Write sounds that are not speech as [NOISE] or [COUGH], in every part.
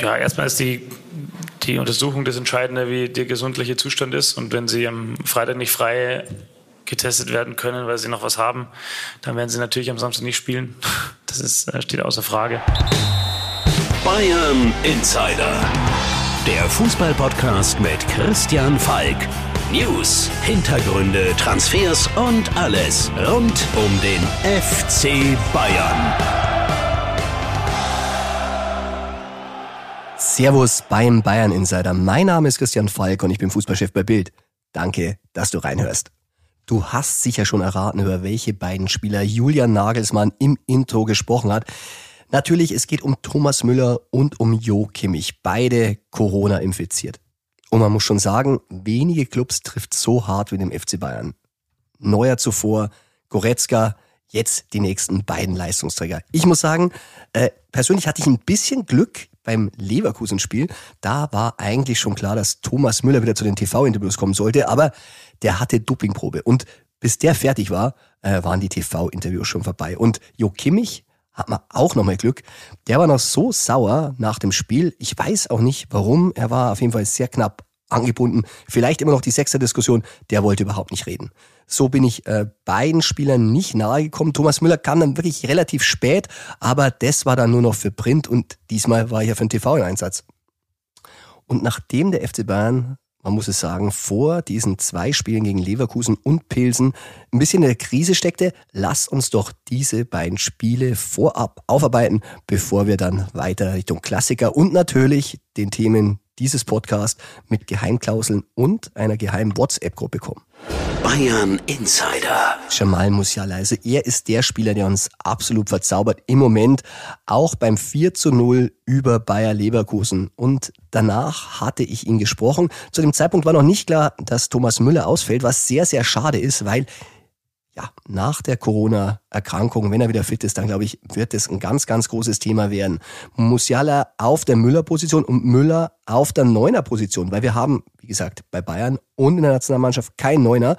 Ja, erstmal ist die, die Untersuchung das Entscheidende, wie der gesundliche Zustand ist. Und wenn Sie am Freitag nicht frei getestet werden können, weil sie noch was haben, dann werden sie natürlich am Samstag nicht spielen. [LAUGHS] Das ist, äh, steht außer Frage. Bayern Insider. Der Fußballpodcast mit Christian Falk. News, Hintergründe, Transfers und alles rund um den FC Bayern. Servus beim Bayern Insider. Mein Name ist Christian Falk und ich bin Fußballchef bei Bild. Danke, dass du reinhörst. Du hast sicher schon erraten, über welche beiden Spieler Julian Nagelsmann im Intro gesprochen hat. Natürlich, es geht um Thomas Müller und um Jo Kimmich, beide Corona infiziert. Und man muss schon sagen, wenige Clubs trifft so hart wie dem FC Bayern. Neuer zuvor, Goretzka, jetzt die nächsten beiden Leistungsträger. Ich muss sagen, äh, persönlich hatte ich ein bisschen Glück beim Leverkusen-Spiel. Da war eigentlich schon klar, dass Thomas Müller wieder zu den TV-Interviews kommen sollte, aber der hatte Dopingprobe. Und bis der fertig war, äh, waren die TV-Interviews schon vorbei. Und Jo Kimmich hat man auch nochmal Glück. Der war noch so sauer nach dem Spiel. Ich weiß auch nicht warum. Er war auf jeden Fall sehr knapp angebunden. Vielleicht immer noch die Sechser-Diskussion. Der wollte überhaupt nicht reden. So bin ich äh, beiden Spielern nicht nahe gekommen. Thomas Müller kam dann wirklich relativ spät, aber das war dann nur noch für Print und diesmal war ich ja für den TV im Einsatz. Und nachdem der FC Bayern man muss es sagen, vor diesen zwei Spielen gegen Leverkusen und Pilsen ein bisschen in der Krise steckte, lass uns doch diese beiden Spiele vorab aufarbeiten, bevor wir dann weiter Richtung Klassiker und natürlich den Themen dieses Podcast mit Geheimklauseln und einer geheimen WhatsApp-Gruppe kommen. Bayern Insider. Jamal Musiala, also er ist der Spieler, der uns absolut verzaubert im Moment, auch beim 4 zu 0 über Bayer Leverkusen. Und danach hatte ich ihn gesprochen. Zu dem Zeitpunkt war noch nicht klar, dass Thomas Müller ausfällt, was sehr, sehr schade ist, weil ja, nach der Corona-Erkrankung, wenn er wieder fit ist, dann glaube ich, wird es ein ganz, ganz großes Thema werden. Musiala auf der Müller-Position und Müller auf der Neuner-Position, weil wir haben, wie gesagt, bei Bayern und in der Nationalmannschaft kein Neuner.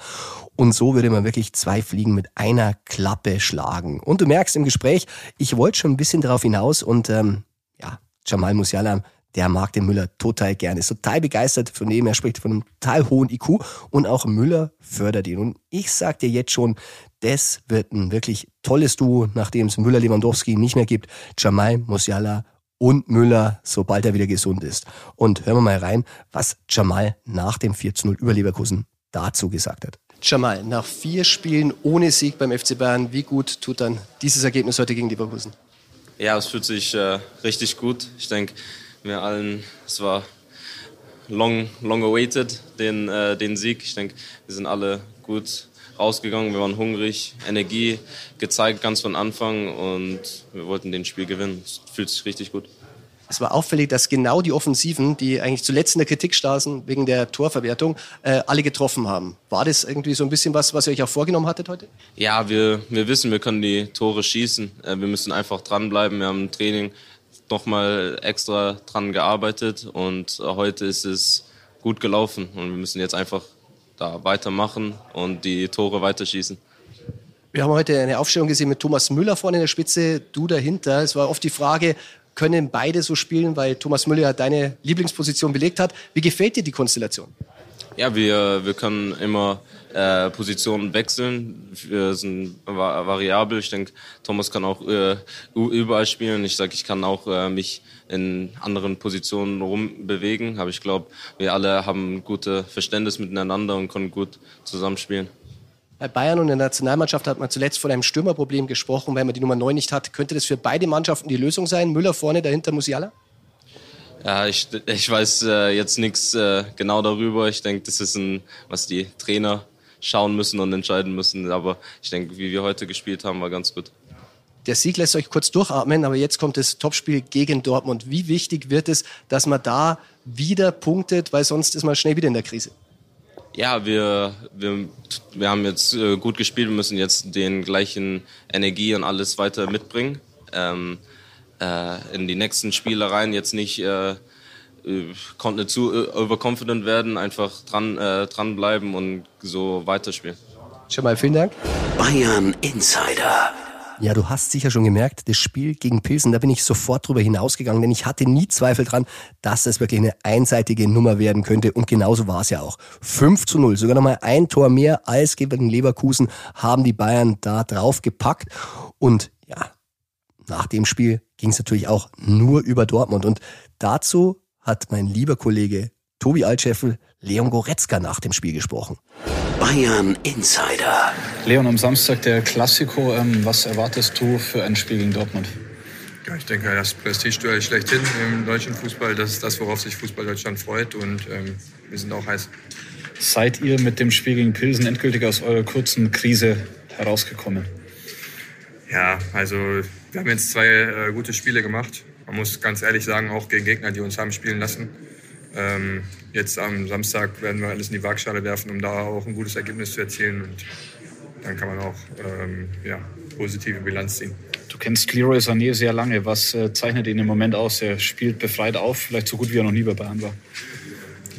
Und so würde man wirklich zwei Fliegen mit einer Klappe schlagen. Und du merkst im Gespräch, ich wollte schon ein bisschen darauf hinaus und ähm, ja, Jamal Musiala der mag den Müller total gerne, ist total begeistert von dem, er spricht von einem total hohen IQ und auch Müller fördert ihn. Und ich sag dir jetzt schon, das wird ein wirklich tolles Duo, nachdem es Müller-Lewandowski nicht mehr gibt. Jamal Musiala und Müller, sobald er wieder gesund ist. Und hören wir mal rein, was Jamal nach dem 4-0 über Leverkusen dazu gesagt hat. Jamal, nach vier Spielen ohne Sieg beim FC Bayern, wie gut tut dann dieses Ergebnis heute gegen Leverkusen? Ja, es fühlt sich äh, richtig gut. Ich denke, wir allen, es war long, long awaited, den, äh, den Sieg. Ich denke, wir sind alle gut rausgegangen, wir waren hungrig, Energie gezeigt ganz von Anfang und wir wollten den Spiel gewinnen. Es fühlt sich richtig gut. Es war auffällig, dass genau die Offensiven, die eigentlich zuletzt in der Kritik staßen wegen der Torverwertung, äh, alle getroffen haben. War das irgendwie so ein bisschen was, was ihr euch auch vorgenommen hattet heute? Ja, wir, wir wissen, wir können die Tore schießen. Äh, wir müssen einfach dranbleiben. Wir haben ein Training nochmal extra dran gearbeitet und heute ist es gut gelaufen und wir müssen jetzt einfach da weitermachen und die Tore weiterschießen. Wir haben heute eine Aufstellung gesehen mit Thomas Müller vorne in der Spitze, du dahinter. Es war oft die Frage, können beide so spielen, weil Thomas Müller ja deine Lieblingsposition belegt hat. Wie gefällt dir die Konstellation? Ja, wir, wir können immer äh, Positionen wechseln. Wir sind variabel. Ich denke, Thomas kann auch äh, überall spielen. Ich sage, ich kann auch äh, mich in anderen Positionen rumbewegen. Aber ich glaube, wir alle haben ein gutes Verständnis miteinander und können gut zusammenspielen. Bei Bayern und der Nationalmannschaft hat man zuletzt von einem Stürmerproblem gesprochen, weil man die Nummer 9 nicht hat. Könnte das für beide Mannschaften die Lösung sein? Müller vorne, dahinter Musiala? Ja, ich, ich weiß äh, jetzt nichts äh, genau darüber. Ich denke, das ist ein, was die Trainer schauen müssen und entscheiden müssen. Aber ich denke, wie wir heute gespielt haben, war ganz gut. Der Sieg lässt euch kurz durchatmen, aber jetzt kommt das Topspiel gegen Dortmund. Wie wichtig wird es, dass man da wieder punktet, weil sonst ist man schnell wieder in der Krise? Ja, wir, wir, wir haben jetzt äh, gut gespielt, wir müssen jetzt den gleichen Energie und alles weiter mitbringen. Ähm, äh, in die nächsten Spiele rein, jetzt nicht äh, konnte nicht zu äh, overconfident werden, einfach dran, äh, dranbleiben und so weiterspielen. Schon mal vielen Dank. Bayern Insider. Ja, du hast sicher schon gemerkt, das Spiel gegen Pilsen, da bin ich sofort drüber hinausgegangen, denn ich hatte nie Zweifel dran, dass es wirklich eine einseitige Nummer werden könnte und genauso war es ja auch. 5 zu 0, sogar nochmal ein Tor mehr als gegen Leverkusen haben die Bayern da drauf gepackt und ja, nach dem Spiel ging es natürlich auch nur über Dortmund und dazu hat mein lieber Kollege Tobi Altscheffel Leon Goretzka nach dem Spiel gesprochen. Bayern Insider. Leon, am Samstag der Klassiko. Ähm, was erwartest du für ein Spiel gegen Dortmund? Ja, ich denke, das Prestigeduell schlechthin im deutschen Fußball, das ist das, worauf sich Fußball Deutschland freut und ähm, wir sind auch heiß. Seid ihr mit dem Spiel gegen Pilsen endgültig aus eurer kurzen Krise herausgekommen? Ja, also wir haben jetzt zwei äh, gute Spiele gemacht. Man muss ganz ehrlich sagen, auch gegen Gegner, die uns haben spielen lassen. Ähm, jetzt am Samstag werden wir alles in die Waagschale werfen, um da auch ein gutes Ergebnis zu erzielen. Und dann kann man auch ähm, ja, positive Bilanz ziehen. Du kennst Leroy Sané sehr lange. Was äh, zeichnet ihn im Moment aus? Er spielt befreit auf, vielleicht so gut wie er noch nie bei Bayern war.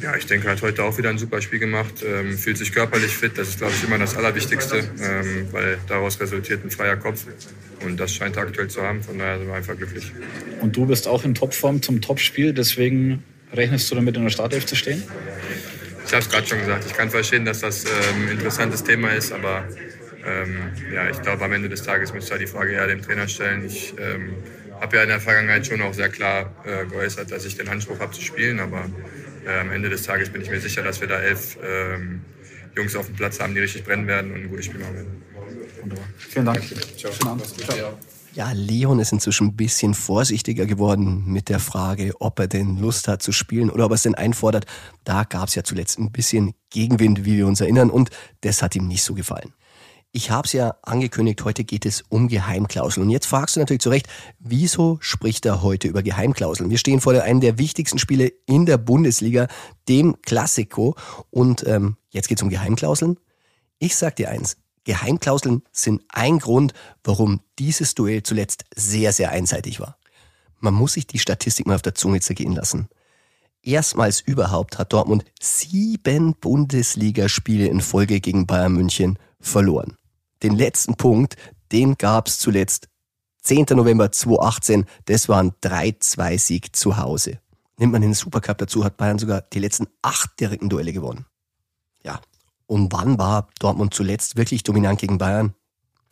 Ja, ich denke, er hat heute auch wieder ein super Spiel gemacht, ähm, fühlt sich körperlich fit. Das ist, glaube ich, immer das Allerwichtigste, ähm, weil daraus resultiert ein freier Kopf. Und das scheint er aktuell zu haben. Von daher sind wir einfach glücklich. Und du bist auch in Topform zum Topspiel. Deswegen rechnest du damit, in der Startelf zu stehen? Ich habe es gerade schon gesagt. Ich kann verstehen, dass das ähm, ein interessantes Thema ist, aber ähm, ja, ich glaube, am Ende des Tages müsste die Frage eher dem Trainer stellen. Ich ähm, habe ja in der Vergangenheit schon auch sehr klar äh, geäußert, dass ich den Anspruch habe zu spielen, aber äh, am Ende des Tages bin ich mir sicher, dass wir da elf ähm, Jungs auf dem Platz haben, die richtig brennen werden und ein gutes Spiel machen werden. Wunderbar. Vielen Dank. Ciao. Ciao. Ja, Leon ist inzwischen ein bisschen vorsichtiger geworden mit der Frage, ob er denn Lust hat zu spielen oder ob er es denn einfordert. Da gab es ja zuletzt ein bisschen Gegenwind, wie wir uns erinnern, und das hat ihm nicht so gefallen. Ich habe es ja angekündigt, heute geht es um Geheimklauseln. Und jetzt fragst du natürlich zu Recht, wieso spricht er heute über Geheimklauseln? Wir stehen vor einem der wichtigsten Spiele in der Bundesliga, dem Klassiko. Und ähm, jetzt geht es um Geheimklauseln. Ich sag dir eins, Geheimklauseln sind ein Grund, warum dieses Duell zuletzt sehr, sehr einseitig war. Man muss sich die Statistik mal auf der Zunge zergehen lassen. Erstmals überhaupt hat Dortmund sieben Bundesligaspiele in Folge gegen Bayern München verloren. Den letzten Punkt, den gab's zuletzt 10. November 2018. Das war ein 3-2-Sieg zu Hause. Nimmt man den Supercup dazu, hat Bayern sogar die letzten acht direkten Duelle gewonnen. Ja. Und wann war Dortmund zuletzt wirklich dominant gegen Bayern?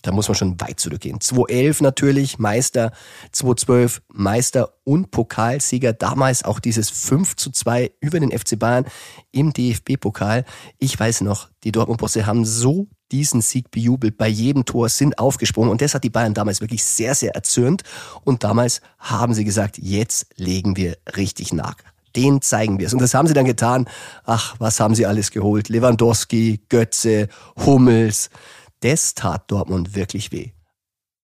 Da muss man schon weit zurückgehen. 2011 natürlich Meister, 2012 Meister und Pokalsieger. Damals auch dieses 5 zu 2 über den FC Bayern im DFB-Pokal. Ich weiß noch, die Dortmund-Bosse haben so diesen Sieg bejubelt. Bei jedem Tor sind aufgesprungen und das hat die Bayern damals wirklich sehr, sehr erzürnt. Und damals haben sie gesagt, jetzt legen wir richtig nach. Den zeigen wir es. Und das haben sie dann getan. Ach, was haben sie alles geholt? Lewandowski, Götze, Hummels. Das tat Dortmund wirklich weh.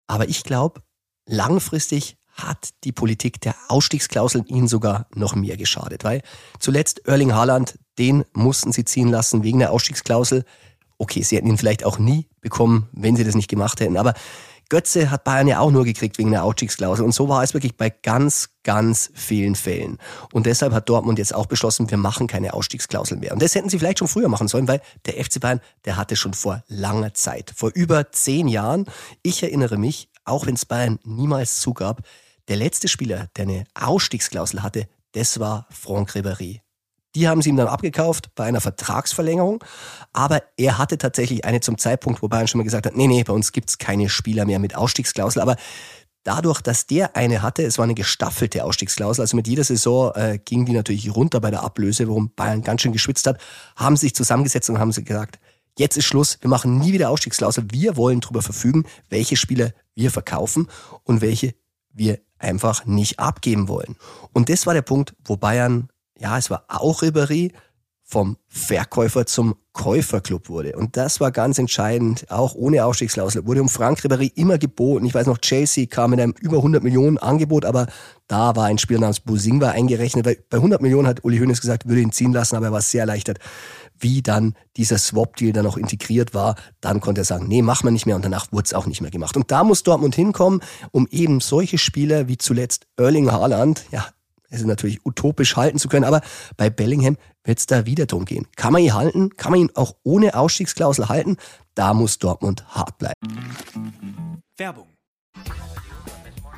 Aber ich glaube, langfristig hat die Politik der Ausstiegsklauseln ihnen sogar noch mehr geschadet, weil zuletzt Erling Haaland, den mussten sie ziehen lassen wegen der Ausstiegsklausel. Okay, sie hätten ihn vielleicht auch nie bekommen, wenn sie das nicht gemacht hätten. Aber Götze hat Bayern ja auch nur gekriegt wegen der Ausstiegsklausel. Und so war es wirklich bei ganz, ganz vielen Fällen. Und deshalb hat Dortmund jetzt auch beschlossen, wir machen keine Ausstiegsklausel mehr. Und das hätten sie vielleicht schon früher machen sollen, weil der FC Bayern, der hatte schon vor langer Zeit, vor über zehn Jahren, ich erinnere mich, auch wenn es Bayern niemals zugab, der letzte Spieler, der eine Ausstiegsklausel hatte, das war Franck Ribéry. Die haben sie ihm dann abgekauft bei einer Vertragsverlängerung. Aber er hatte tatsächlich eine zum Zeitpunkt, wo Bayern schon mal gesagt hat, nee, nee, bei uns gibt's keine Spieler mehr mit Ausstiegsklausel. Aber dadurch, dass der eine hatte, es war eine gestaffelte Ausstiegsklausel, also mit jeder Saison äh, ging die natürlich runter bei der Ablöse, worum Bayern ganz schön geschwitzt hat, haben sich zusammengesetzt und haben sie gesagt, jetzt ist Schluss, wir machen nie wieder Ausstiegsklausel, wir wollen darüber verfügen, welche Spieler wir verkaufen und welche wir einfach nicht abgeben wollen. Und das war der Punkt, wo Bayern ja, es war auch Ribéry, vom Verkäufer zum Käuferclub wurde. Und das war ganz entscheidend, auch ohne Ausstiegsklausel. Wurde um Frank Ribéry immer geboten. Ich weiß noch, Chelsea kam mit einem über 100 Millionen Angebot, aber da war ein Spieler namens Bosingwa eingerechnet. Bei 100 Millionen hat Uli Hoeneß gesagt, würde ihn ziehen lassen, aber er war sehr erleichtert, wie dann dieser Swap-Deal dann auch integriert war. Dann konnte er sagen, nee, machen wir nicht mehr und danach wurde es auch nicht mehr gemacht. Und da muss Dortmund hinkommen, um eben solche Spieler wie zuletzt Erling Haaland, ja, es ist natürlich utopisch halten zu können, aber bei Bellingham wird es da wieder drum gehen. Kann man ihn halten? Kann man ihn auch ohne Ausstiegsklausel halten? Da muss Dortmund hart bleiben. Werbung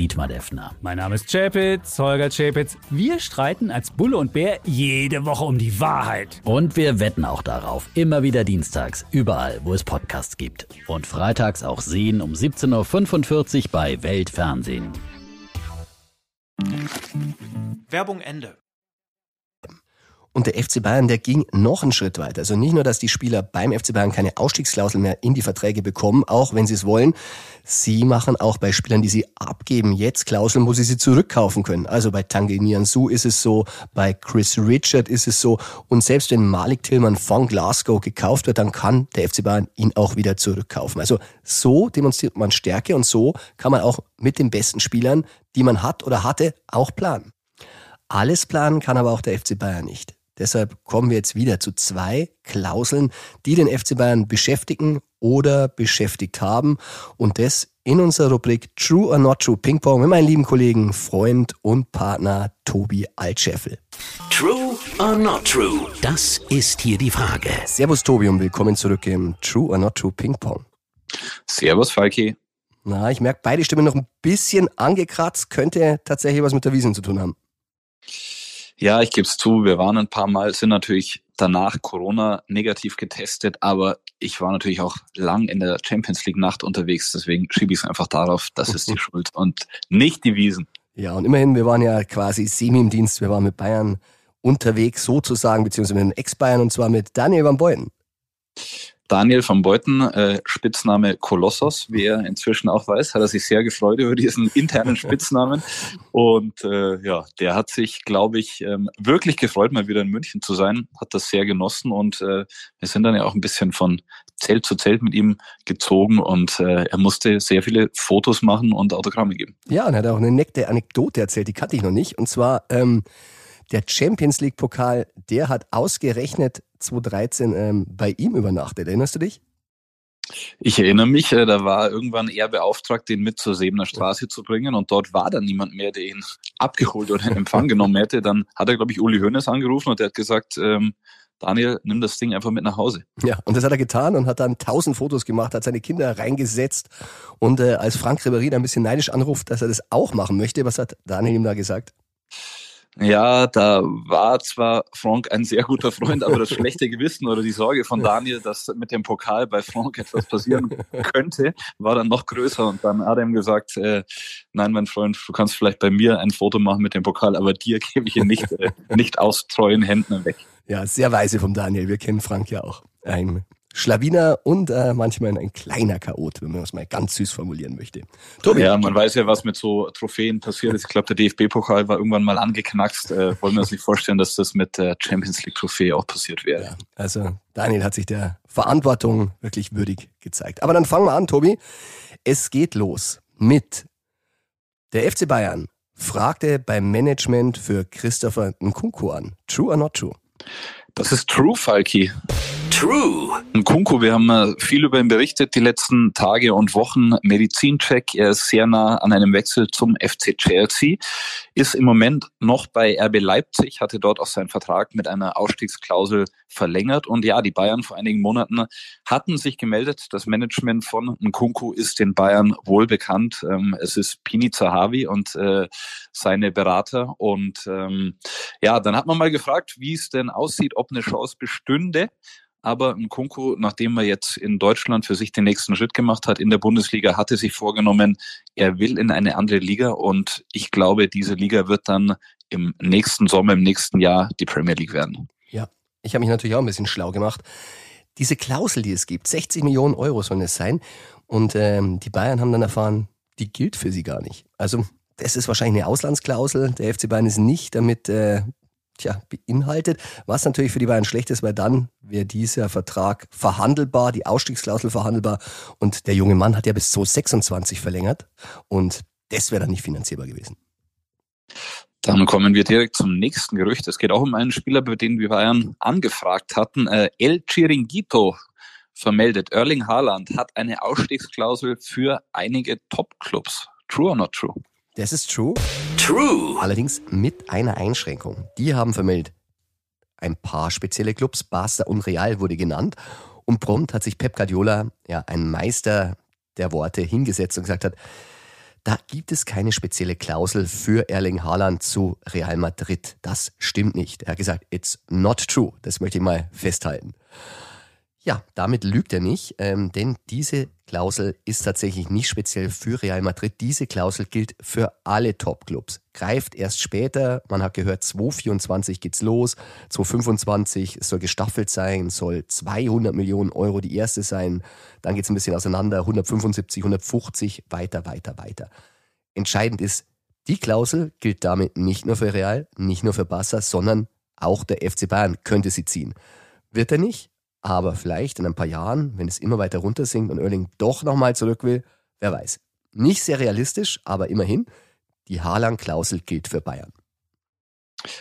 Dietmar Defner. Mein Name ist Chapitz, Holger Chapitz. Wir streiten als Bulle und Bär jede Woche um die Wahrheit. Und wir wetten auch darauf. Immer wieder dienstags, überall, wo es Podcasts gibt. Und freitags auch sehen um 17.45 Uhr bei Weltfernsehen. Werbung Ende. Und der FC Bayern, der ging noch einen Schritt weiter. Also nicht nur, dass die Spieler beim FC Bayern keine Ausstiegsklausel mehr in die Verträge bekommen, auch wenn sie es wollen. Sie machen auch bei Spielern, die sie abgeben, jetzt Klauseln, wo sie sie zurückkaufen können. Also bei Tanguy Nianzou ist es so, bei Chris Richard ist es so. Und selbst wenn Malik Tillmann von Glasgow gekauft wird, dann kann der FC Bayern ihn auch wieder zurückkaufen. Also so demonstriert man Stärke und so kann man auch mit den besten Spielern, die man hat oder hatte, auch planen. Alles planen kann aber auch der FC Bayern nicht. Deshalb kommen wir jetzt wieder zu zwei Klauseln, die den FC Bayern beschäftigen oder beschäftigt haben. Und das in unserer Rubrik True or Not True Ping Pong mit meinem lieben Kollegen, Freund und Partner Tobi Altscheffel. True or not true? Das ist hier die Frage. Servus Tobi und willkommen zurück im True or Not True Ping Pong. Servus Falki. Na, ich merke beide Stimmen noch ein bisschen angekratzt, könnte tatsächlich was mit der Wiesen zu tun haben. Ja, ich gebe es zu, wir waren ein paar Mal, sind natürlich danach Corona negativ getestet, aber ich war natürlich auch lang in der Champions League Nacht unterwegs, deswegen schiebe ich es einfach darauf, das ist die [LAUGHS] Schuld und nicht die Wiesen. Ja, und immerhin, wir waren ja quasi semi im Dienst, wir waren mit Bayern unterwegs sozusagen, beziehungsweise mit den Ex-Bayern und zwar mit Daniel van Beuten. Daniel van Beuten, äh, Spitzname Kolossos, wie er inzwischen auch weiß, hat er sich sehr gefreut über diesen internen [LAUGHS] Spitznamen. Und äh, ja, der hat sich, glaube ich, ähm, wirklich gefreut, mal wieder in München zu sein, hat das sehr genossen und äh, wir sind dann ja auch ein bisschen von Zelt zu Zelt mit ihm gezogen und äh, er musste sehr viele Fotos machen und Autogramme geben. Ja, und er hat auch eine neckte Anekdote erzählt, die kannte ich noch nicht. Und zwar ähm, der Champions League Pokal, der hat ausgerechnet 2013 ähm, bei ihm übernachtet. Erinnerst du dich? Ich erinnere mich, äh, da war irgendwann er beauftragt, den mit zur Sebener Straße zu bringen und dort war dann niemand mehr, der ihn abgeholt oder in Empfang genommen hätte. Dann hat er, glaube ich, Uli Hoeneß angerufen und der hat gesagt, ähm, Daniel, nimm das Ding einfach mit nach Hause. Ja, und das hat er getan und hat dann tausend Fotos gemacht, hat seine Kinder reingesetzt und äh, als Frank Ribéry da ein bisschen neidisch anruft, dass er das auch machen möchte, was hat Daniel ihm da gesagt? Ja, da war zwar Frank ein sehr guter Freund, aber das schlechte Gewissen oder die Sorge von Daniel, dass mit dem Pokal bei Frank etwas passieren könnte, war dann noch größer. Und dann hat er ihm gesagt, äh, nein, mein Freund, du kannst vielleicht bei mir ein Foto machen mit dem Pokal, aber dir gebe ich ihn nicht, äh, nicht aus treuen Händen weg. Ja, sehr weise vom Daniel. Wir kennen Frank ja auch. Ein Schlawiner und äh, manchmal ein kleiner Chaot, wenn man es mal ganz süß formulieren möchte. Tobi. Ja, man weiß ja, was mit so Trophäen passiert ist. Ich glaube, der DFB-Pokal war irgendwann mal angeknackst. Äh, wollen wir uns nicht vorstellen, dass das mit der Champions League-Trophäe auch passiert wäre. Ja, also Daniel hat sich der Verantwortung wirklich würdig gezeigt. Aber dann fangen wir an, Tobi. Es geht los mit der FC Bayern fragte beim Management für Christopher Nkunku an. True or not true? Das ist true, Falki. True. Kunku, wir haben viel über ihn berichtet die letzten Tage und Wochen. Medizincheck, er ist sehr nah an einem Wechsel zum FC Chelsea, ist im Moment noch bei RB Leipzig, hatte dort auch seinen Vertrag mit einer Ausstiegsklausel verlängert. Und ja, die Bayern vor einigen Monaten hatten sich gemeldet. Das Management von Nkunku ist den Bayern wohl bekannt. Ähm, es ist Pini Zahavi und äh, seine Berater. Und ähm, ja, dann hat man mal gefragt, wie es denn aussieht, ob eine Chance bestünde. Aber Nkunku, nachdem er jetzt in Deutschland für sich den nächsten Schritt gemacht hat in der Bundesliga, hatte sich vorgenommen, er will in eine andere Liga und ich glaube, diese Liga wird dann im nächsten Sommer, im nächsten Jahr die Premier League werden. Ja, ich habe mich natürlich auch ein bisschen schlau gemacht. Diese Klausel, die es gibt, 60 Millionen Euro sollen es sein. Und ähm, die Bayern haben dann erfahren, die gilt für sie gar nicht. Also das ist wahrscheinlich eine Auslandsklausel. Der FC Bayern ist nicht damit äh, tja, beinhaltet, was natürlich für die Bayern schlecht ist, weil dann wäre dieser Vertrag verhandelbar, die Ausstiegsklausel verhandelbar und der junge Mann hat ja bis 2026 verlängert und das wäre dann nicht finanzierbar gewesen. Dann kommen wir direkt zum nächsten Gerücht. Es geht auch um einen Spieler, bei dem wir Bayern angefragt hatten. Äh, El Chiringuito vermeldet, Erling Haaland hat eine Ausstiegsklausel für einige Top-Clubs. True or not true? Das ist true. True. Allerdings mit einer Einschränkung. Die haben vermeldet, ein paar spezielle Clubs, Barca und Real wurde genannt. Und prompt hat sich Pep Guardiola, ja, ein Meister der Worte, hingesetzt und gesagt hat, da gibt es keine spezielle Klausel für Erling Haaland zu Real Madrid. Das stimmt nicht. Er hat gesagt, it's not true. Das möchte ich mal festhalten. Ja, damit lügt er nicht, ähm, denn diese Klausel ist tatsächlich nicht speziell für Real Madrid. Diese Klausel gilt für alle Top-Clubs. Greift erst später. Man hat gehört, 2024 geht's los. 2025 soll gestaffelt sein, soll 200 Millionen Euro die erste sein. Dann geht's ein bisschen auseinander. 175, 150, weiter, weiter, weiter. Entscheidend ist, die Klausel gilt damit nicht nur für Real, nicht nur für Barca, sondern auch der FC Bayern könnte sie ziehen. Wird er nicht? Aber vielleicht in ein paar Jahren, wenn es immer weiter runtersinkt und Erling doch nochmal zurück will, wer weiß. Nicht sehr realistisch, aber immerhin, die Haaland-Klausel gilt für Bayern.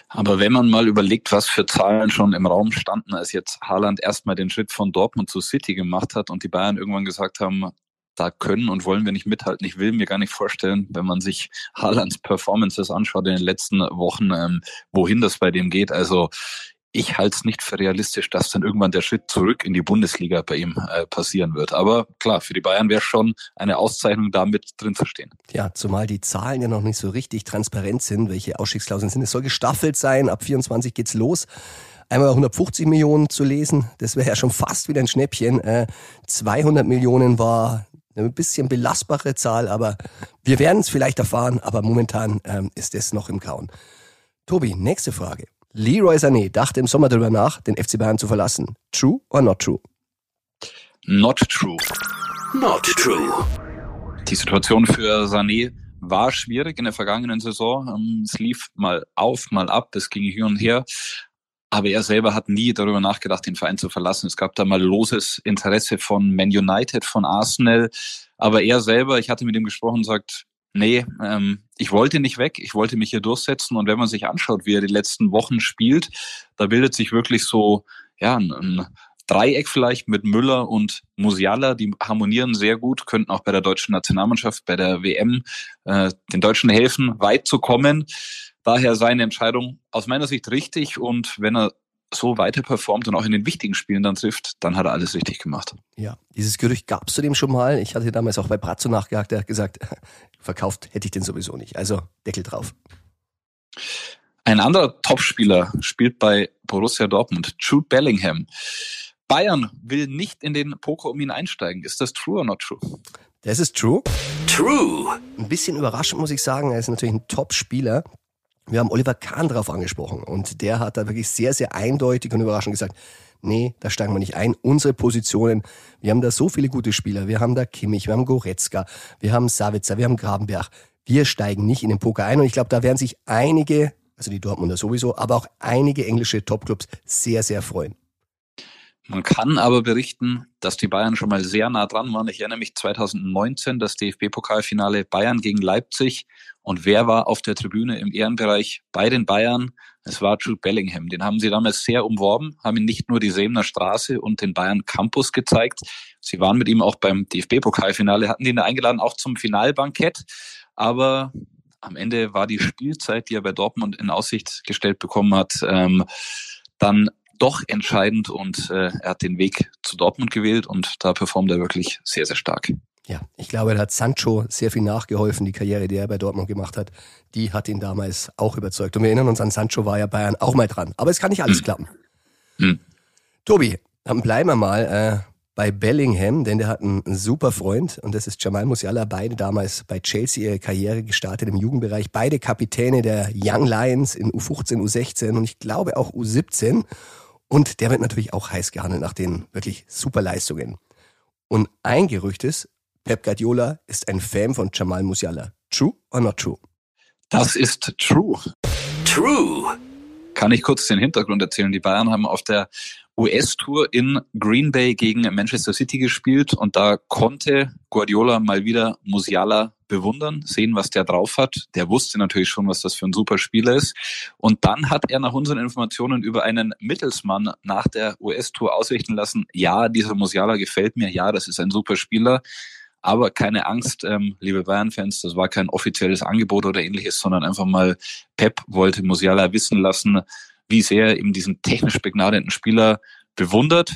Aber wenn man mal überlegt, was für Zahlen schon im Raum standen, als jetzt Haaland erstmal den Schritt von Dortmund zu City gemacht hat und die Bayern irgendwann gesagt haben, da können und wollen wir nicht mithalten. Ich will mir gar nicht vorstellen, wenn man sich Haalands Performances anschaut in den letzten Wochen, ähm, wohin das bei dem geht. Also ich halte es nicht für realistisch, dass dann irgendwann der Schritt zurück in die Bundesliga bei ihm äh, passieren wird. Aber klar, für die Bayern wäre schon eine Auszeichnung, da mit drin zu stehen. Ja, zumal die Zahlen ja noch nicht so richtig transparent sind, welche Ausstiegsklauseln sind. Es soll gestaffelt sein, ab 24 geht's los. Einmal 150 Millionen zu lesen, das wäre ja schon fast wieder ein Schnäppchen. Äh, 200 Millionen war eine bisschen belastbare Zahl, aber wir werden es vielleicht erfahren, aber momentan ähm, ist es noch im Grauen. Tobi, nächste Frage. Leroy Sané dachte im Sommer darüber nach, den FC Bayern zu verlassen. True or not true? Not true. Not true. Die Situation für Sané war schwierig in der vergangenen Saison. Ähm, es lief mal auf, mal ab, es ging hier und her. Aber er selber hat nie darüber nachgedacht, den Verein zu verlassen. Es gab da mal loses Interesse von Man United, von Arsenal. Aber er selber, ich hatte mit ihm gesprochen, sagt, nee, ähm, ich wollte nicht weg, ich wollte mich hier durchsetzen. Und wenn man sich anschaut, wie er die letzten Wochen spielt, da bildet sich wirklich so, ja, ein, ein Dreieck vielleicht mit Müller und Musiala, die harmonieren sehr gut, könnten auch bei der deutschen Nationalmannschaft, bei der WM äh, den Deutschen helfen, weit zu kommen. Daher seine Entscheidung aus meiner Sicht richtig und wenn er so weiter performt und auch in den wichtigen Spielen dann trifft, dann hat er alles richtig gemacht. Ja, dieses Gerücht gab es zudem schon mal. Ich hatte damals auch bei Brazzo nachgehakt, der hat gesagt, [LAUGHS] verkauft hätte ich den sowieso nicht. Also Deckel drauf. Ein anderer Topspieler spielt bei Borussia Dortmund, Jude Bellingham. Bayern will nicht in den Poker um ihn einsteigen. Ist das true or not true? Das ist true. True. Ein bisschen überraschend muss ich sagen. Er ist natürlich ein Top-Spieler. Wir haben Oliver Kahn darauf angesprochen und der hat da wirklich sehr, sehr eindeutig und überraschend gesagt, nee, da steigen wir nicht ein. Unsere Positionen, wir haben da so viele gute Spieler. Wir haben da Kimmich, wir haben Goretzka, wir haben Savitzer, wir haben Grabenberg. Wir steigen nicht in den Poker ein und ich glaube, da werden sich einige, also die Dortmunder sowieso, aber auch einige englische Topclubs sehr, sehr freuen. Man kann aber berichten, dass die Bayern schon mal sehr nah dran waren. Ich erinnere mich 2019, das DFB-Pokalfinale Bayern gegen Leipzig. Und wer war auf der Tribüne im Ehrenbereich bei den Bayern? Es war Jude Bellingham. Den haben sie damals sehr umworben, haben ihn nicht nur die Seemner Straße und den Bayern Campus gezeigt. Sie waren mit ihm auch beim DFB-Pokalfinale, hatten ihn eingeladen, auch zum Finalbankett. Aber am Ende war die Spielzeit, die er bei Dortmund in Aussicht gestellt bekommen hat, ähm, dann doch entscheidend und äh, er hat den Weg zu Dortmund gewählt und da performt er wirklich sehr, sehr stark. Ja, ich glaube, er hat Sancho sehr viel nachgeholfen. Die Karriere, die er bei Dortmund gemacht hat, die hat ihn damals auch überzeugt. Und wir erinnern uns an Sancho, war ja Bayern auch mal dran. Aber es kann nicht alles hm. klappen. Hm. Tobi, dann bleiben wir mal äh, bei Bellingham, denn der hat einen super Freund und das ist Jamal Musiala. Beide damals bei Chelsea ihre Karriere gestartet im Jugendbereich. Beide Kapitäne der Young Lions in U15, U16 und ich glaube auch U17. Und der wird natürlich auch heiß gehandelt nach den wirklich super Leistungen. Und ein Gerücht ist, Pep Guardiola ist ein Fan von Jamal Musiala. True or not true? Das ist true. True. Kann ich kurz den Hintergrund erzählen? Die Bayern haben auf der US-Tour in Green Bay gegen Manchester City gespielt und da konnte Guardiola mal wieder Musiala bewundern, sehen, was der drauf hat. Der wusste natürlich schon, was das für ein super Spieler ist. Und dann hat er nach unseren Informationen über einen Mittelsmann nach der US-Tour ausrichten lassen, ja, dieser Musiala gefällt mir, ja, das ist ein super Spieler. Aber keine Angst, ähm, liebe Bayern-Fans, das war kein offizielles Angebot oder ähnliches, sondern einfach mal Pep wollte Musiala wissen lassen, wie sehr er eben diesen technisch begnadeten Spieler bewundert.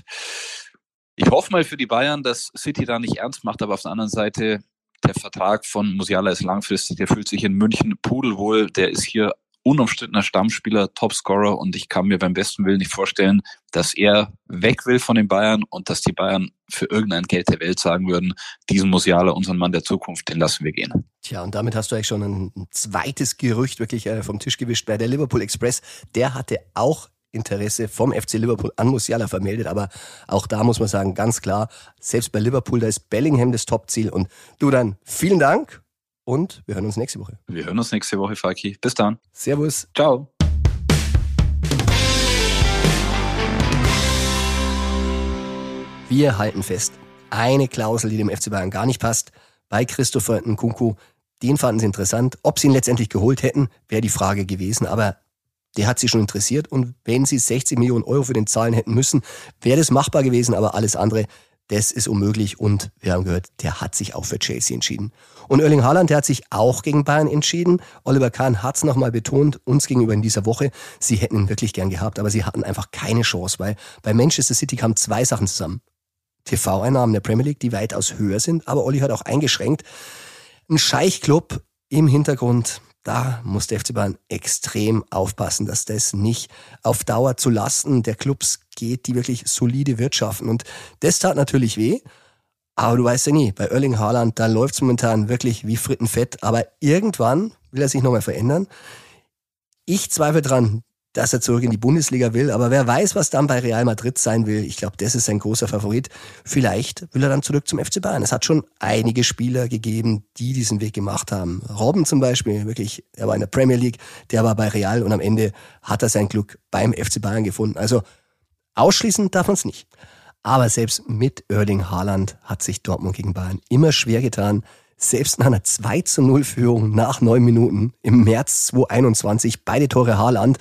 Ich hoffe mal für die Bayern, dass City da nicht ernst macht, aber auf der anderen Seite, der Vertrag von Musiala ist langfristig, der fühlt sich in München pudelwohl, der ist hier unumstrittener Stammspieler, Topscorer und ich kann mir beim besten Willen nicht vorstellen, dass er weg will von den Bayern und dass die Bayern für irgendein Geld der Welt sagen würden, diesen Musiala, unseren Mann der Zukunft, den lassen wir gehen. Tja, und damit hast du eigentlich schon ein zweites Gerücht wirklich äh, vom Tisch gewischt bei der Liverpool Express. Der hatte auch Interesse vom FC Liverpool an Musiala vermeldet, aber auch da muss man sagen, ganz klar, selbst bei Liverpool, da ist Bellingham das Topziel. Und du dann, vielen Dank und wir hören uns nächste Woche. Wir hören uns nächste Woche, Falki. Bis dann. Servus. Ciao. Wir halten fest, eine Klausel, die dem FC Bayern gar nicht passt, bei Christopher Nkunku, den fanden sie interessant. Ob sie ihn letztendlich geholt hätten, wäre die Frage gewesen. Aber der hat sie schon interessiert und wenn sie 60 Millionen Euro für den zahlen hätten müssen, wäre das machbar gewesen, aber alles andere, das ist unmöglich und wir haben gehört, der hat sich auch für Chelsea entschieden. Und Erling Haaland, der hat sich auch gegen Bayern entschieden. Oliver Kahn hat es nochmal betont, uns gegenüber in dieser Woche, sie hätten ihn wirklich gern gehabt, aber sie hatten einfach keine Chance, weil bei Manchester City kamen zwei Sachen zusammen. TV-Einnahmen der Premier League, die weitaus höher sind, aber Olli hat auch eingeschränkt. Ein Scheichclub im Hintergrund, da muss der FC Bayern extrem aufpassen, dass das nicht auf Dauer zu Lasten der Clubs geht, die wirklich solide wirtschaften. Und das tat natürlich weh. Aber du weißt ja nie, bei Erling Haaland, da läuft's momentan wirklich wie Frittenfett. Aber irgendwann will er sich nochmal verändern. Ich zweifle dran, dass er zurück in die Bundesliga will. Aber wer weiß, was dann bei Real Madrid sein will. Ich glaube, das ist sein großer Favorit. Vielleicht will er dann zurück zum FC Bayern. Es hat schon einige Spieler gegeben, die diesen Weg gemacht haben. Robben zum Beispiel, wirklich, er war in der Premier League, der war bei Real und am Ende hat er sein Glück beim FC Bayern gefunden. Also ausschließen darf man es nicht. Aber selbst mit Erling Haaland hat sich Dortmund gegen Bayern immer schwer getan. Selbst nach einer 2 zu 0 Führung nach neun Minuten im März 2021, beide Tore Haaland,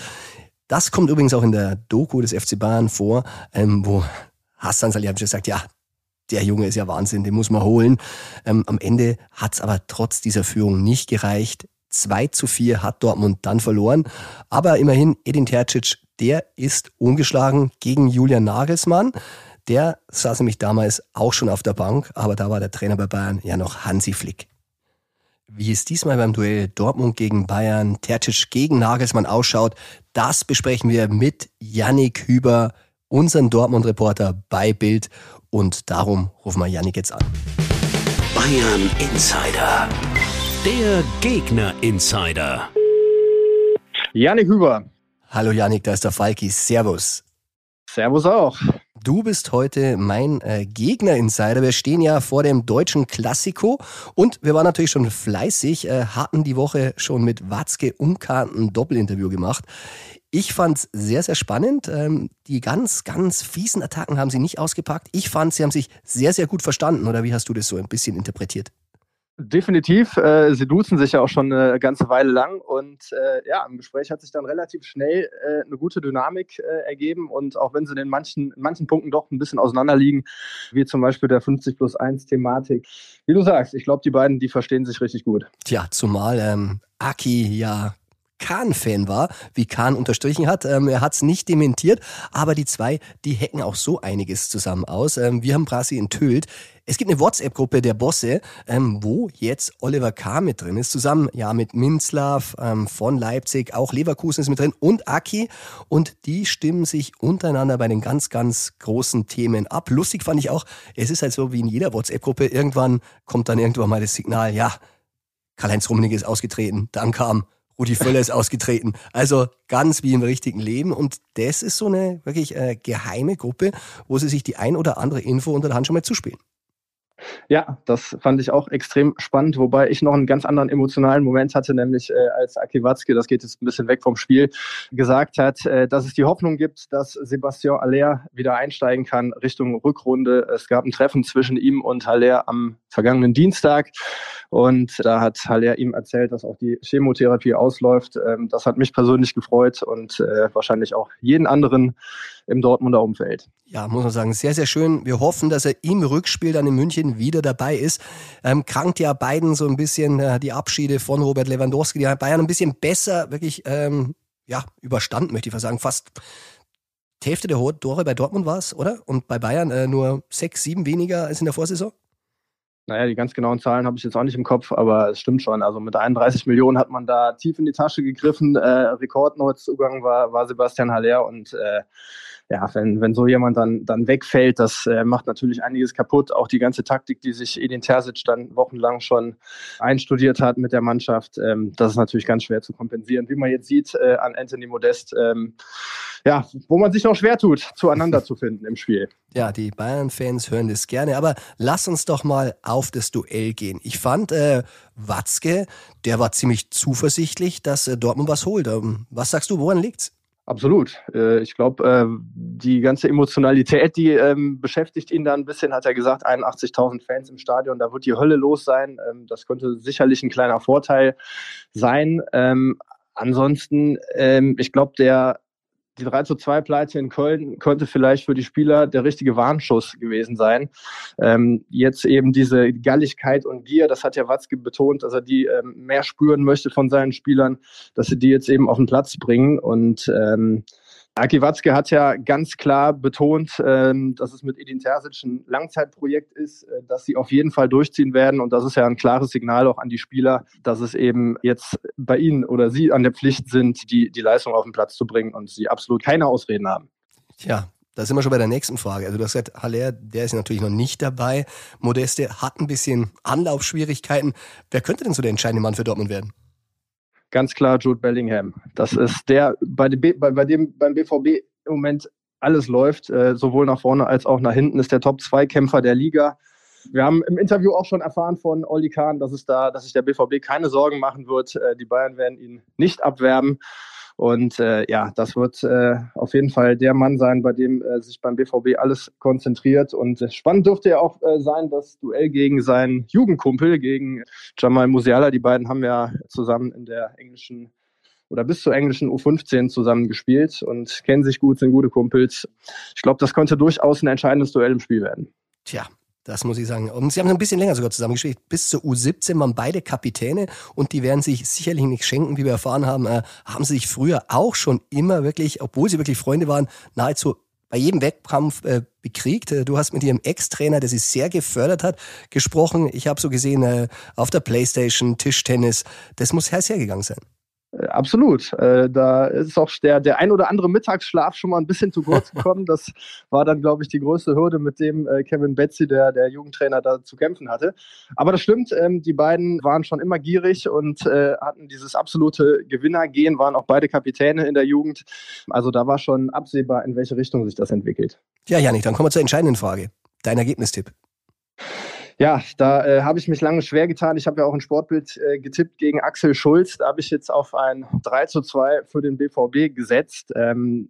das kommt übrigens auch in der Doku des FC Bayern vor, ähm, wo Hassan Salihamidzic sagt, ja, der Junge ist ja Wahnsinn, den muss man holen. Ähm, am Ende hat es aber trotz dieser Führung nicht gereicht. 2 zu 4 hat Dortmund dann verloren. Aber immerhin, Edin Tercic, der ist ungeschlagen gegen Julian Nagelsmann. Der saß nämlich damals auch schon auf der Bank, aber da war der Trainer bei Bayern ja noch Hansi Flick. Wie es diesmal beim Duell Dortmund gegen Bayern, Tercic gegen Nagelsmann ausschaut, das besprechen wir mit Yannick Hüber, unseren Dortmund-Reporter bei Bild. Und darum rufen wir Yannick jetzt an. Bayern Insider. Der Gegner Insider. Yannick Hüber. Hallo Yannick, da ist der Falki. Servus. Servus auch. Du bist heute mein äh, Gegner-Insider. Wir stehen ja vor dem deutschen Klassiko und wir waren natürlich schon fleißig, äh, hatten die Woche schon mit Watzke Umkarten ein Doppelinterview gemacht. Ich fand's sehr, sehr spannend. Ähm, die ganz, ganz fiesen Attacken haben sie nicht ausgepackt. Ich fand, sie haben sich sehr, sehr gut verstanden. Oder wie hast du das so ein bisschen interpretiert? Definitiv. Äh, sie duzen sich ja auch schon eine ganze Weile lang und äh, ja, im Gespräch hat sich dann relativ schnell äh, eine gute Dynamik äh, ergeben und auch wenn sie in manchen, in manchen Punkten doch ein bisschen auseinanderliegen, wie zum Beispiel der 50 plus 1 Thematik. Wie du sagst, ich glaube, die beiden, die verstehen sich richtig gut. Tja, zumal ähm, Aki ja Kahn-Fan war, wie Kahn unterstrichen hat. Ähm, er hat es nicht dementiert, aber die zwei, die hacken auch so einiges zusammen aus. Ähm, wir haben Brasi enthüllt. Es gibt eine WhatsApp-Gruppe der Bosse, ähm, wo jetzt Oliver Kahn mit drin ist, zusammen ja mit Minzlav ähm, von Leipzig, auch Leverkusen ist mit drin und Aki. Und die stimmen sich untereinander bei den ganz, ganz großen Themen ab. Lustig fand ich auch, es ist halt so wie in jeder WhatsApp-Gruppe, irgendwann kommt dann irgendwann mal das Signal, ja, Karl-Heinz Rummenigge ist ausgetreten. Dann kam Rudi Völler ist ausgetreten. Also ganz wie im richtigen Leben. Und das ist so eine wirklich äh, geheime Gruppe, wo sie sich die ein oder andere Info unter der Hand schon mal zuspielen. Ja, das fand ich auch extrem spannend, wobei ich noch einen ganz anderen emotionalen Moment hatte, nämlich äh, als Aki Watzke, das geht jetzt ein bisschen weg vom Spiel, gesagt hat, äh, dass es die Hoffnung gibt, dass Sebastian Aller wieder einsteigen kann Richtung Rückrunde. Es gab ein Treffen zwischen ihm und Haller am vergangenen Dienstag und da hat Haller ihm erzählt, dass auch die Chemotherapie ausläuft. Ähm, das hat mich persönlich gefreut und äh, wahrscheinlich auch jeden anderen im Dortmunder Umfeld. Ja, muss man sagen, sehr, sehr schön. Wir hoffen, dass er im Rückspiel dann in München wieder dabei ist. Ähm, krankt ja beiden so ein bisschen äh, die Abschiede von Robert Lewandowski, die Bayern ein bisschen besser wirklich ähm, ja, überstanden, möchte ich fast sagen. Fast die Hälfte der Tore bei Dortmund war es, oder? Und bei Bayern äh, nur sechs, sieben weniger als in der Vorsaison? Naja, die ganz genauen Zahlen habe ich jetzt auch nicht im Kopf, aber es stimmt schon. Also mit 31 Millionen hat man da tief in die Tasche gegriffen. Äh, Rekordneuzugang war, war Sebastian Haller und äh, ja, wenn, wenn so jemand dann, dann wegfällt, das äh, macht natürlich einiges kaputt. Auch die ganze Taktik, die sich Edin Terzic dann wochenlang schon einstudiert hat mit der Mannschaft, ähm, das ist natürlich ganz schwer zu kompensieren. Wie man jetzt sieht äh, an Anthony Modest, ähm, ja, wo man sich noch schwer tut, zueinander zu finden im Spiel. [LAUGHS] Ja, die Bayern-Fans hören das gerne, aber lass uns doch mal auf das Duell gehen. Ich fand äh, Watzke, der war ziemlich zuversichtlich, dass äh, Dortmund was holt. Ähm, was sagst du, woran liegt's? Absolut. Äh, ich glaube, äh, die ganze Emotionalität, die ähm, beschäftigt ihn da ein bisschen, hat er gesagt, 81.000 Fans im Stadion, da wird die Hölle los sein. Ähm, das könnte sicherlich ein kleiner Vorteil sein. Ansonsten, ich glaube, der die 3 zu 2 Pleite in Köln könnte vielleicht für die Spieler der richtige Warnschuss gewesen sein. Ähm, jetzt eben diese Galligkeit und Gier, das hat ja Watzke betont, dass er die ähm, mehr spüren möchte von seinen Spielern, dass sie die jetzt eben auf den Platz bringen und ähm, Aki Watzke hat ja ganz klar betont, ähm, dass es mit Edin Terzic ein Langzeitprojekt ist, äh, dass sie auf jeden Fall durchziehen werden. Und das ist ja ein klares Signal auch an die Spieler, dass es eben jetzt bei ihnen oder sie an der Pflicht sind, die, die Leistung auf den Platz zu bringen und sie absolut keine Ausreden haben. Tja, da sind wir schon bei der nächsten Frage. Also du hast gesagt, Haller, der ist natürlich noch nicht dabei. Modeste hat ein bisschen Anlaufschwierigkeiten. Wer könnte denn so der entscheidende Mann für Dortmund werden? Ganz klar Jude Bellingham. Das ist der, bei dem, bei, bei dem beim BVB im Moment alles läuft, äh, sowohl nach vorne als auch nach hinten, ist der Top-2-Kämpfer der Liga. Wir haben im Interview auch schon erfahren von Olli Kahn, dass es da, dass sich der BVB keine Sorgen machen wird. Äh, die Bayern werden ihn nicht abwerben. Und äh, ja, das wird äh, auf jeden Fall der Mann sein, bei dem äh, sich beim BVB alles konzentriert. Und äh, spannend dürfte ja auch äh, sein, das Duell gegen seinen Jugendkumpel, gegen Jamal Musiala. Die beiden haben ja zusammen in der englischen oder bis zur englischen U15 zusammen gespielt und kennen sich gut, sind gute Kumpels. Ich glaube, das könnte durchaus ein entscheidendes Duell im Spiel werden. Tja, das muss ich sagen. Und sie haben ein bisschen länger sogar zusammengespielt. Bis zur U17 waren beide Kapitäne und die werden sich sicherlich nicht schenken, wie wir erfahren haben. Äh, haben sie sich früher auch schon immer wirklich, obwohl sie wirklich Freunde waren, nahezu bei jedem Wettkampf äh, bekriegt. Äh, du hast mit ihrem Ex-Trainer, der sie sehr gefördert hat, gesprochen. Ich habe so gesehen äh, auf der Playstation, Tischtennis. Das muss hergegangen sein. Äh, absolut. Äh, da ist auch der, der ein oder andere Mittagsschlaf schon mal ein bisschen zu kurz [LAUGHS] gekommen. Das war dann, glaube ich, die größte Hürde, mit dem äh, Kevin Betsy, der, der Jugendtrainer, da zu kämpfen hatte. Aber das stimmt, ähm, die beiden waren schon immer gierig und äh, hatten dieses absolute Gewinnergehen, waren auch beide Kapitäne in der Jugend. Also da war schon absehbar, in welche Richtung sich das entwickelt. Ja, Janik, dann kommen wir zur entscheidenden Frage. Dein Ergebnistipp. Ja, da äh, habe ich mich lange schwer getan. Ich habe ja auch ein Sportbild äh, getippt gegen Axel Schulz. Da habe ich jetzt auf ein 3 zu 2 für den BVB gesetzt. Ähm,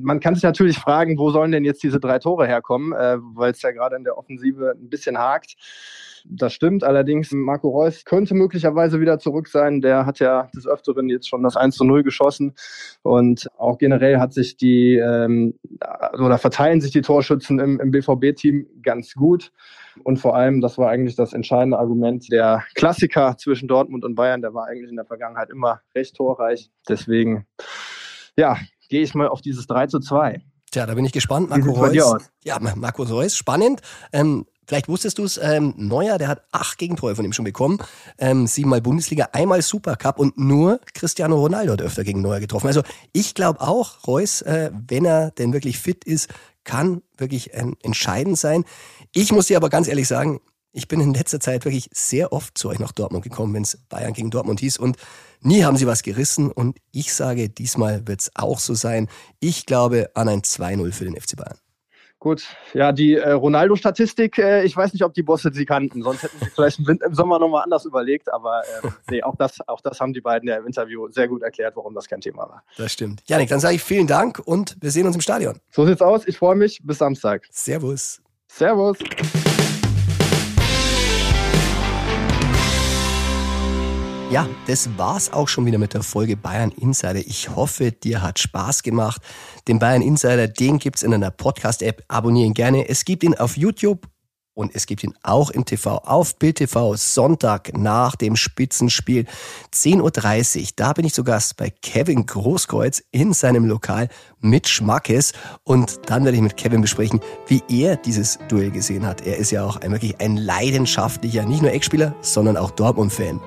man kann sich natürlich fragen, wo sollen denn jetzt diese drei Tore herkommen, äh, weil es ja gerade in der Offensive ein bisschen hakt. Das stimmt. Allerdings, Marco Reus könnte möglicherweise wieder zurück sein. Der hat ja des Öfteren jetzt schon das 1 zu 0 geschossen. Und auch generell hat sich die, ähm, oder verteilen sich die Torschützen im, im BVB-Team ganz gut. Und vor allem, das war eigentlich das entscheidende Argument, der Klassiker zwischen Dortmund und Bayern, der war eigentlich in der Vergangenheit immer recht torreich. Deswegen, ja, gehe ich mal auf dieses 3 zu 2. Tja, da bin ich gespannt. Marco Reus. Ja, Marco Reus, spannend. Ähm, Vielleicht wusstest du es, ähm, Neuer, der hat acht Gegentore von ihm schon bekommen. Ähm, siebenmal Bundesliga, einmal Supercup und nur Cristiano Ronaldo hat öfter gegen Neuer getroffen. Also ich glaube auch, Reus, äh, wenn er denn wirklich fit ist, kann wirklich äh, entscheidend sein. Ich muss dir aber ganz ehrlich sagen, ich bin in letzter Zeit wirklich sehr oft zu euch nach Dortmund gekommen, wenn es Bayern gegen Dortmund hieß und nie haben sie was gerissen und ich sage, diesmal wird es auch so sein. Ich glaube an ein 2-0 für den FC Bayern. Gut, ja, die äh, Ronaldo-Statistik, äh, ich weiß nicht, ob die Bosse sie kannten, sonst hätten sie [LAUGHS] vielleicht im, im Sommer nochmal anders überlegt, aber äh, nee, auch das, auch das haben die beiden ja im Interview sehr gut erklärt, warum das kein Thema war. Das stimmt. Janik, dann sage ich vielen Dank und wir sehen uns im Stadion. So sieht's aus, ich freue mich, bis Samstag. Servus. Servus. Ja, das war's auch schon wieder mit der Folge Bayern Insider. Ich hoffe, dir hat Spaß gemacht. Den Bayern Insider, den gibt's in einer Podcast-App. Abonnieren gerne. Es gibt ihn auf YouTube und es gibt ihn auch im TV auf Bild TV Sonntag nach dem Spitzenspiel 10.30 Uhr. Da bin ich zu Gast bei Kevin Großkreuz in seinem Lokal mit Schmackes und dann werde ich mit Kevin besprechen, wie er dieses Duell gesehen hat. Er ist ja auch ein, wirklich ein leidenschaftlicher, nicht nur Eckspieler, sondern auch Dortmund-Fan.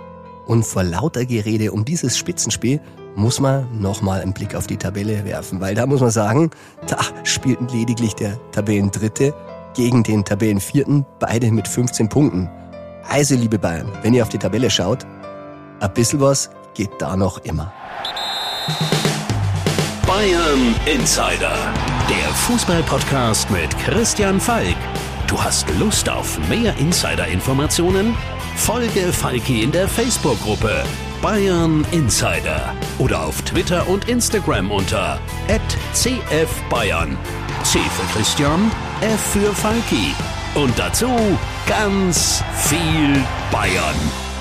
Und vor lauter Gerede um dieses Spitzenspiel muss man nochmal einen Blick auf die Tabelle werfen, weil da muss man sagen, da spielten lediglich der Tabellendritte gegen den Tabellenvierten, beide mit 15 Punkten. Also, liebe Bayern, wenn ihr auf die Tabelle schaut, ein bisschen was geht da noch immer. Bayern Insider, der Fußballpodcast mit Christian Falk. Du hast Lust auf mehr Insider-Informationen? Folge Falki in der Facebook-Gruppe Bayern Insider oder auf Twitter und Instagram unter @cfbayern. C für Christian, F für Falki und dazu ganz viel Bayern.